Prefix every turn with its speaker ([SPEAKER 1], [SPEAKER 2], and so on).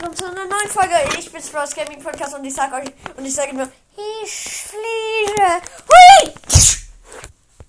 [SPEAKER 1] willkommen zu einer neuen Folge. Ich bin Sprouse Gaming Podcast und ich sag euch und ich sage nur, ich fliege. Hui!